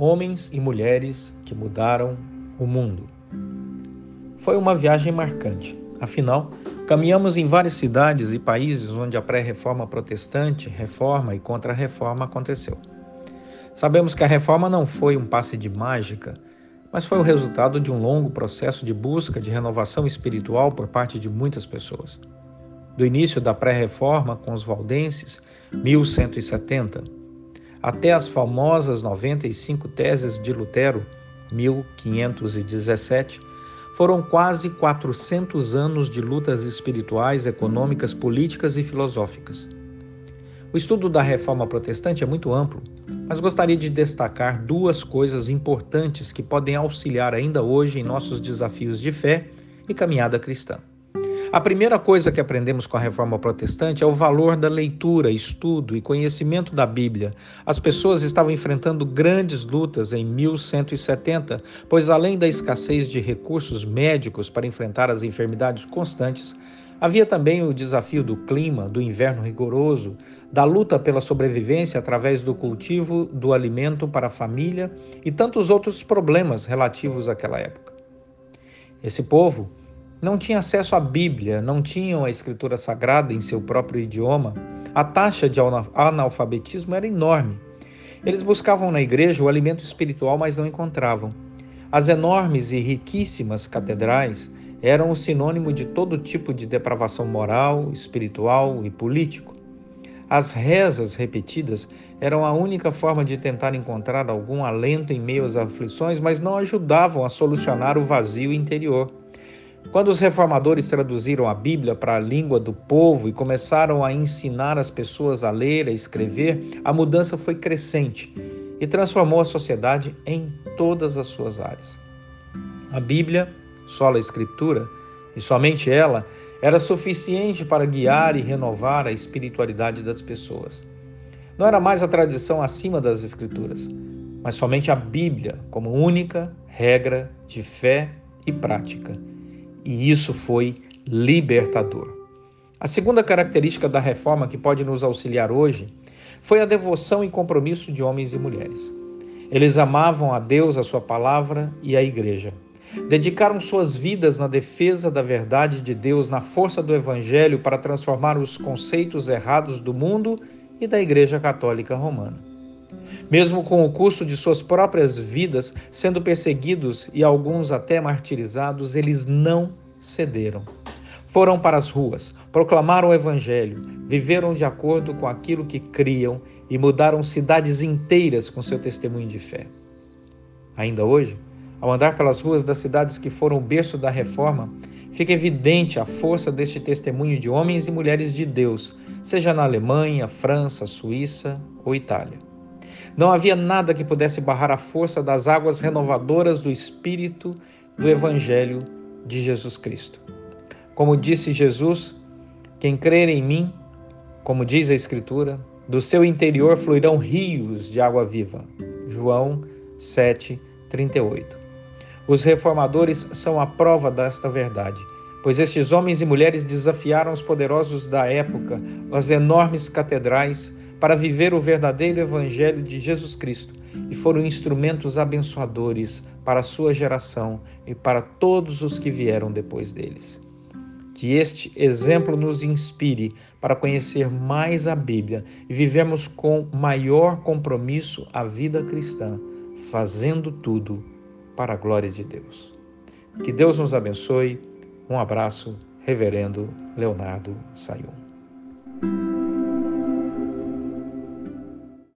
Homens e mulheres que mudaram o mundo. Foi uma viagem marcante. Afinal, caminhamos em várias cidades e países onde a pré-reforma protestante, reforma e contra-reforma aconteceu. Sabemos que a reforma não foi um passe de mágica, mas foi o resultado de um longo processo de busca de renovação espiritual por parte de muitas pessoas. Do início da pré-reforma com os valdenses, 1170, até as famosas 95 teses de Lutero, 1517, foram quase 400 anos de lutas espirituais, econômicas, políticas e filosóficas. O estudo da reforma protestante é muito amplo, mas gostaria de destacar duas coisas importantes que podem auxiliar ainda hoje em nossos desafios de fé e caminhada cristã. A primeira coisa que aprendemos com a reforma protestante é o valor da leitura, estudo e conhecimento da Bíblia. As pessoas estavam enfrentando grandes lutas em 1170, pois além da escassez de recursos médicos para enfrentar as enfermidades constantes, havia também o desafio do clima, do inverno rigoroso, da luta pela sobrevivência através do cultivo do alimento para a família e tantos outros problemas relativos àquela época. Esse povo não tinham acesso à Bíblia, não tinham a Escritura Sagrada em seu próprio idioma, a taxa de analfabetismo era enorme. Eles buscavam na igreja o alimento espiritual, mas não encontravam. As enormes e riquíssimas catedrais eram o sinônimo de todo tipo de depravação moral, espiritual e político. As rezas repetidas eram a única forma de tentar encontrar algum alento em meio às aflições, mas não ajudavam a solucionar o vazio interior. Quando os reformadores traduziram a Bíblia para a língua do povo e começaram a ensinar as pessoas a ler, a escrever, a mudança foi crescente e transformou a sociedade em todas as suas áreas. A Bíblia, sola escritura, e somente ela, era suficiente para guiar e renovar a espiritualidade das pessoas. Não era mais a tradição acima das escrituras, mas somente a Bíblia como única regra de fé e prática e isso foi libertador. A segunda característica da reforma que pode nos auxiliar hoje foi a devoção e compromisso de homens e mulheres. Eles amavam a Deus, a sua palavra e a igreja. Dedicaram suas vidas na defesa da verdade de Deus, na força do evangelho para transformar os conceitos errados do mundo e da Igreja Católica Romana. Mesmo com o custo de suas próprias vidas sendo perseguidos e alguns até martirizados, eles não cederam. Foram para as ruas, proclamaram o Evangelho, viveram de acordo com aquilo que criam e mudaram cidades inteiras com seu testemunho de fé. Ainda hoje, ao andar pelas ruas das cidades que foram o berço da reforma, fica evidente a força deste testemunho de homens e mulheres de Deus, seja na Alemanha, França, Suíça ou Itália. Não havia nada que pudesse barrar a força das águas renovadoras do Espírito do Evangelho de Jesus Cristo. Como disse Jesus, quem crer em mim, como diz a Escritura, do seu interior fluirão rios de água viva. João 7, 38. Os reformadores são a prova desta verdade, pois estes homens e mulheres desafiaram os poderosos da época, as enormes catedrais, para viver o verdadeiro Evangelho de Jesus Cristo e foram instrumentos abençoadores para a sua geração e para todos os que vieram depois deles. Que este exemplo nos inspire para conhecer mais a Bíblia e vivemos com maior compromisso a vida cristã, fazendo tudo para a glória de Deus. Que Deus nos abençoe. Um abraço, Reverendo Leonardo Sayum.